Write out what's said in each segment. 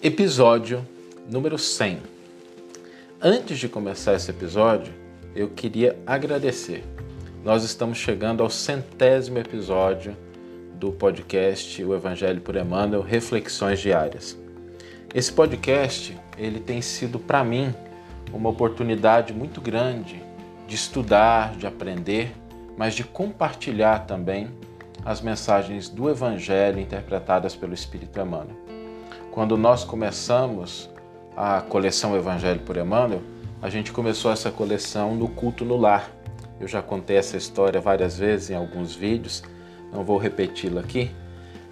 Episódio número 100. Antes de começar esse episódio, eu queria agradecer. Nós estamos chegando ao centésimo episódio do podcast O Evangelho por Emmanuel Reflexões Diárias. Esse podcast, ele tem sido para mim uma oportunidade muito grande de estudar, de aprender, mas de compartilhar também as mensagens do Evangelho interpretadas pelo Espírito Emmanuel. Quando nós começamos a coleção Evangelho por Emmanuel, a gente começou essa coleção no culto no lar. Eu já contei essa história várias vezes em alguns vídeos, não vou repeti-la aqui,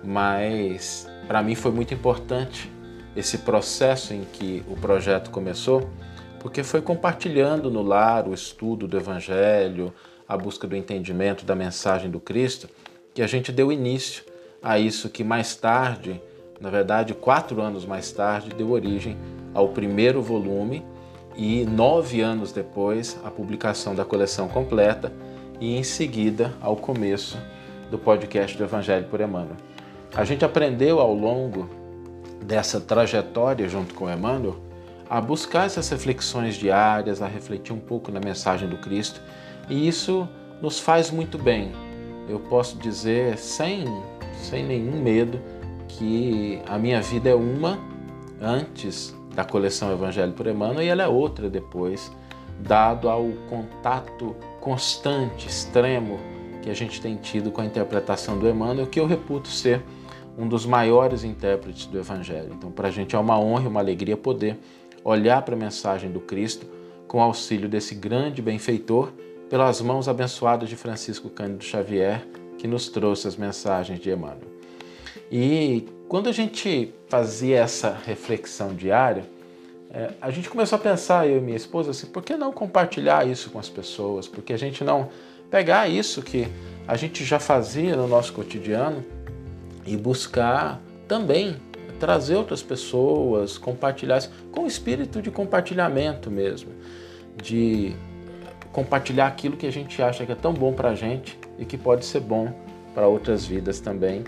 mas para mim foi muito importante esse processo em que o projeto começou, porque foi compartilhando no lar o estudo do Evangelho, a busca do entendimento da mensagem do Cristo, que a gente deu início a isso que mais tarde, na verdade, quatro anos mais tarde, deu origem ao primeiro volume e nove anos depois a publicação da coleção completa e em seguida ao começo do podcast do Evangelho por Emmanuel. A gente aprendeu ao longo dessa trajetória junto com Emmanuel a buscar essas reflexões diárias, a refletir um pouco na mensagem do Cristo, e isso nos faz muito bem. Eu posso dizer sem, sem nenhum medo que a minha vida é uma antes da coleção Evangelho por Emmanuel e ela é outra depois, dado ao contato constante, extremo que a gente tem tido com a interpretação do Emmanuel, que eu reputo ser um dos maiores intérpretes do Evangelho. Então, para a gente é uma honra e uma alegria poder olhar para a mensagem do Cristo com auxílio desse grande benfeitor, pelas mãos abençoadas de Francisco Cândido Xavier, que nos trouxe as mensagens de Emmanuel. E quando a gente fazia essa reflexão diária, é, a gente começou a pensar, eu e minha esposa, assim, por que não compartilhar isso com as pessoas? Por que a gente não pegar isso que a gente já fazia no nosso cotidiano e buscar também trazer outras pessoas, compartilhar com o espírito de compartilhamento mesmo, de compartilhar aquilo que a gente acha que é tão bom para a gente e que pode ser bom para outras vidas também.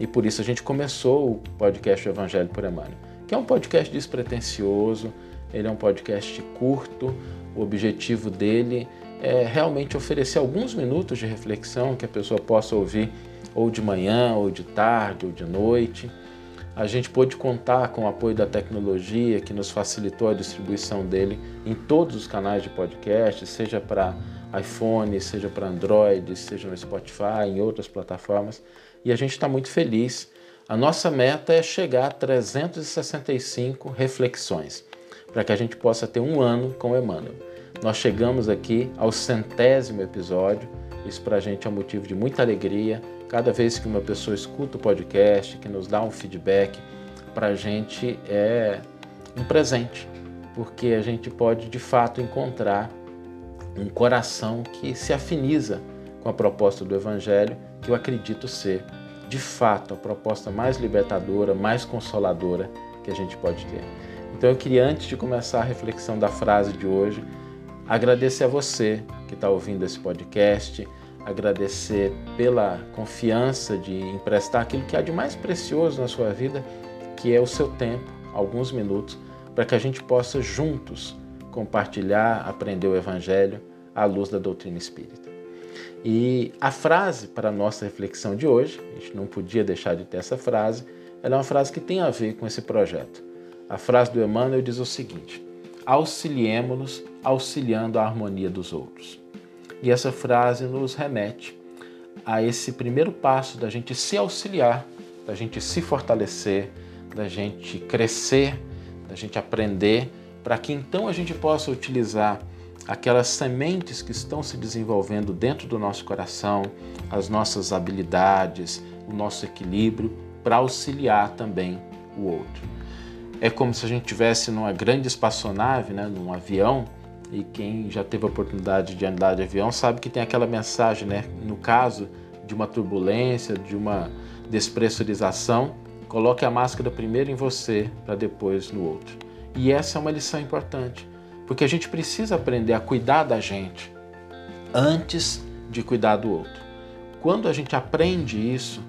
E por isso a gente começou o podcast Evangelho por Emmanuel, que é um podcast despretensioso, ele é um podcast curto, o objetivo dele é realmente oferecer alguns minutos de reflexão que a pessoa possa ouvir ou de manhã, ou de tarde, ou de noite. A gente pôde contar com o apoio da tecnologia que nos facilitou a distribuição dele em todos os canais de podcast, seja para iPhone, seja para Android, seja no Spotify, em outras plataformas. E a gente está muito feliz. A nossa meta é chegar a 365 reflexões, para que a gente possa ter um ano com Emmanuel. Nós chegamos aqui ao centésimo episódio. Isso para a gente é um motivo de muita alegria. Cada vez que uma pessoa escuta o podcast, que nos dá um feedback, para a gente é um presente, porque a gente pode de fato encontrar um coração que se afiniza com a proposta do Evangelho, eu acredito ser, de fato, a proposta mais libertadora, mais consoladora que a gente pode ter. Então eu queria, antes de começar a reflexão da frase de hoje, Agradecer a você que está ouvindo esse podcast, agradecer pela confiança de emprestar aquilo que há de mais precioso na sua vida, que é o seu tempo, alguns minutos, para que a gente possa juntos compartilhar, aprender o Evangelho à luz da doutrina espírita. E a frase para a nossa reflexão de hoje, a gente não podia deixar de ter essa frase, ela é uma frase que tem a ver com esse projeto. A frase do Emmanuel diz o seguinte: auxiliemo-nos auxiliando a harmonia dos outros. E essa frase nos remete a esse primeiro passo da gente se auxiliar, da gente se fortalecer, da gente crescer, da gente aprender, para que então a gente possa utilizar aquelas sementes que estão se desenvolvendo dentro do nosso coração, as nossas habilidades, o nosso equilíbrio, para auxiliar também o outro. É como se a gente tivesse numa grande espaçonave, né, num avião, e quem já teve a oportunidade de andar de avião sabe que tem aquela mensagem, né? No caso de uma turbulência, de uma despressurização, coloque a máscara primeiro em você para depois no outro. E essa é uma lição importante, porque a gente precisa aprender a cuidar da gente antes de cuidar do outro. Quando a gente aprende isso,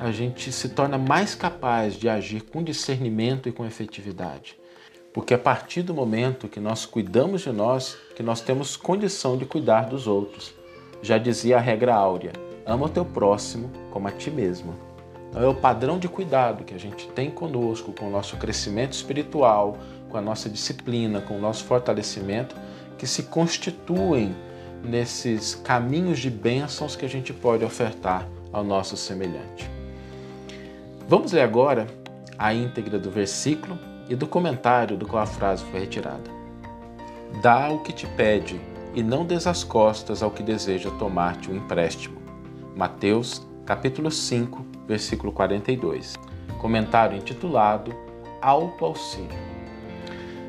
a gente se torna mais capaz de agir com discernimento e com efetividade. Porque a partir do momento que nós cuidamos de nós, que nós temos condição de cuidar dos outros. Já dizia a regra áurea: ama o teu próximo como a ti mesmo. Então é o padrão de cuidado que a gente tem conosco, com o nosso crescimento espiritual, com a nossa disciplina, com o nosso fortalecimento, que se constituem nesses caminhos de bênçãos que a gente pode ofertar ao nosso semelhante. Vamos ler agora a íntegra do versículo e do comentário do qual a frase foi retirada. Dá o que te pede e não des as costas ao que deseja tomar-te o um empréstimo. Mateus, capítulo 5, versículo 42. Comentário intitulado Alto Auxílio.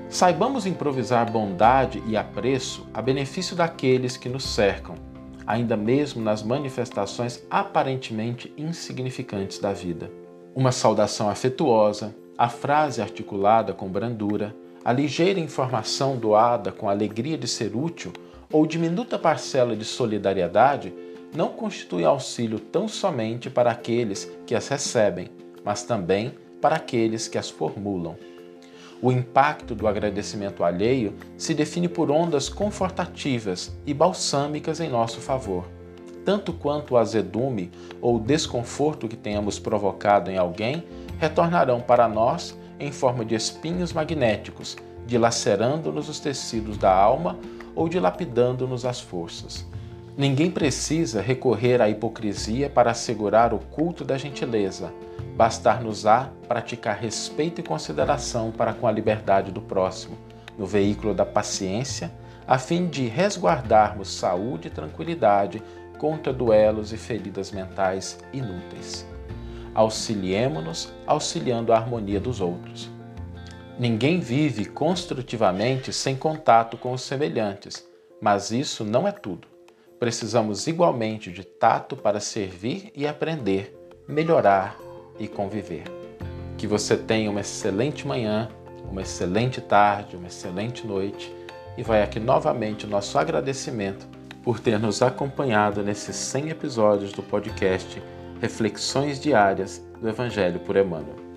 Saibamos improvisar bondade e apreço a benefício daqueles que nos cercam, ainda mesmo nas manifestações aparentemente insignificantes da vida. Uma saudação afetuosa, a frase articulada com brandura, a ligeira informação doada com alegria de ser útil ou diminuta parcela de solidariedade não constitui auxílio tão somente para aqueles que as recebem, mas também para aqueles que as formulam. O impacto do agradecimento alheio se define por ondas confortativas e balsâmicas em nosso favor, tanto quanto o azedume ou o desconforto que tenhamos provocado em alguém retornarão para nós em forma de espinhos magnéticos, dilacerando-nos os tecidos da alma ou dilapidando-nos as forças. Ninguém precisa recorrer à hipocrisia para assegurar o culto da gentileza bastar-nos-á praticar respeito e consideração para com a liberdade do próximo, no veículo da paciência, a fim de resguardarmos saúde e tranquilidade contra duelos e feridas mentais inúteis. Auxiliemo-nos auxiliando a harmonia dos outros. Ninguém vive construtivamente sem contato com os semelhantes, mas isso não é tudo. Precisamos igualmente de tato para servir e aprender, melhorar e conviver. Que você tenha uma excelente manhã, uma excelente tarde, uma excelente noite e vai aqui novamente o nosso agradecimento por ter nos acompanhado nesses 100 episódios do podcast Reflexões Diárias do Evangelho por Emmanuel.